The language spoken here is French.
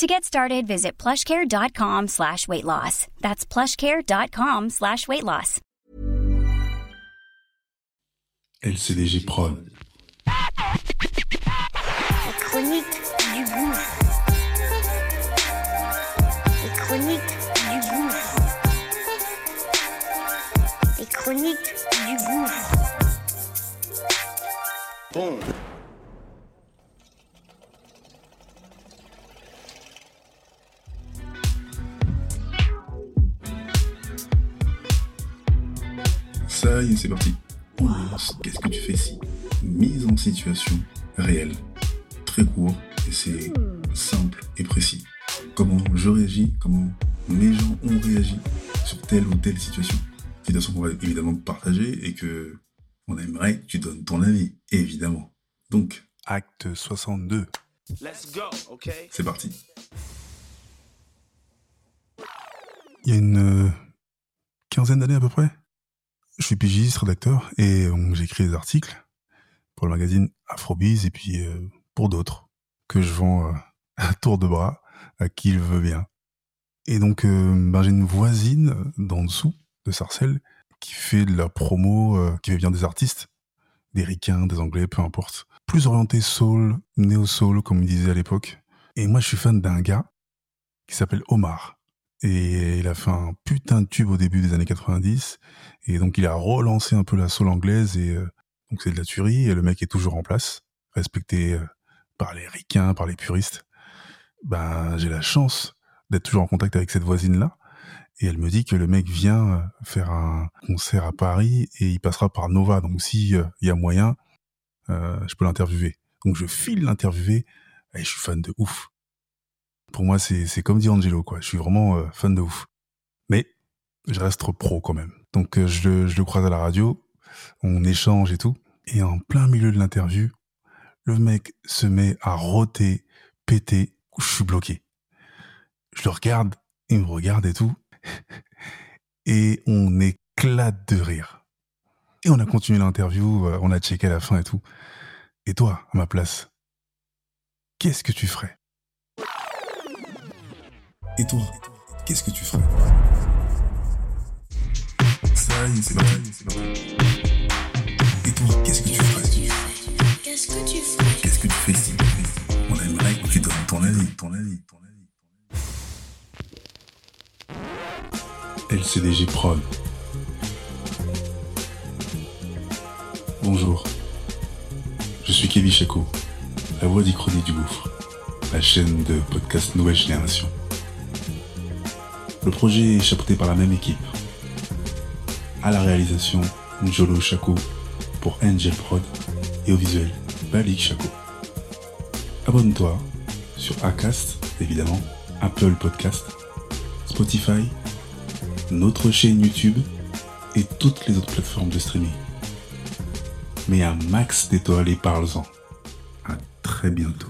To get started, visit plushcare.com slash weight loss. That's plushcare.com slash weight loss. LCDG Prod. La chronique du gouffre. Les chroniques du gouffre. Les chroniques du gouffre. Bon. Ça y est, c'est parti. Qu'est-ce que tu fais si Mise en situation réelle. Très court et c'est simple et précis. Comment je réagis, comment mes gens ont réagi sur telle ou telle situation. Situation qu'on va évidemment partager et que on aimerait que tu donnes ton avis, évidemment. Donc, acte 62. Let's go, okay? C'est parti. Il y a une euh, quinzaine d'années à peu près, je suis pigiste, rédacteur, et euh, j'écris des articles pour le magazine Afrobiz et puis euh, pour d'autres que je vends euh, à tour de bras à qui le veut bien. Et donc, euh, ben, j'ai une voisine d'en dessous de Sarcelles qui fait de la promo, qui fait bien des artistes, des ricains, des anglais, peu importe. Plus orienté soul, néo-soul, comme il disait à l'époque. Et moi, je suis fan d'un gars qui s'appelle Omar. Et il a fait un putain de tube au début des années 90. Et donc, il a relancé un peu la soul anglaise. Et euh, donc, c'est de la tuerie. Et le mec est toujours en place, respecté euh, par les ricains, par les puristes. Ben, j'ai la chance d'être toujours en contact avec cette voisine-là. Et elle me dit que le mec vient euh, faire un concert à Paris et il passera par Nova. Donc, si il y a moyen, je peux l'interviewer. Donc, je file l'interviewer. Et je suis fan de ouf. Pour moi, c'est comme dit Angelo, quoi. Je suis vraiment euh, fan de ouf. Mais je reste pro quand même. Donc, euh, je, le, je le croise à la radio, on échange et tout. Et en plein milieu de l'interview, le mec se met à roter, péter. Je suis bloqué. Je le regarde, il me regarde et tout. Et on éclate de rire. Et on a continué l'interview, euh, on a checké la fin et tout. Et toi, à ma place, qu'est-ce que tu ferais? Et toi, qu'est-ce que tu ferais Ça y est, c'est parti, c'est parti. Et toi, qu'est-ce que tu ferais Qu'est-ce que tu fais Qu'est-ce que tu fais si On aimerait que tu donnes ton avis, ton avis, ton avis. LCDG Prod. Bonjour. Je suis Kevin Chaco, la voix d'Ichronique du Gouffre, la chaîne de podcast Nouvelle Génération. Le projet est chapeauté par la même équipe. À la réalisation, Njolo Chaco pour Angel Prod et au visuel, Balik Chaco. Abonne-toi sur Acast, évidemment, Apple Podcast, Spotify, notre chaîne YouTube et toutes les autres plateformes de streaming. Mets un max d'étoiles et parle-en. À très bientôt.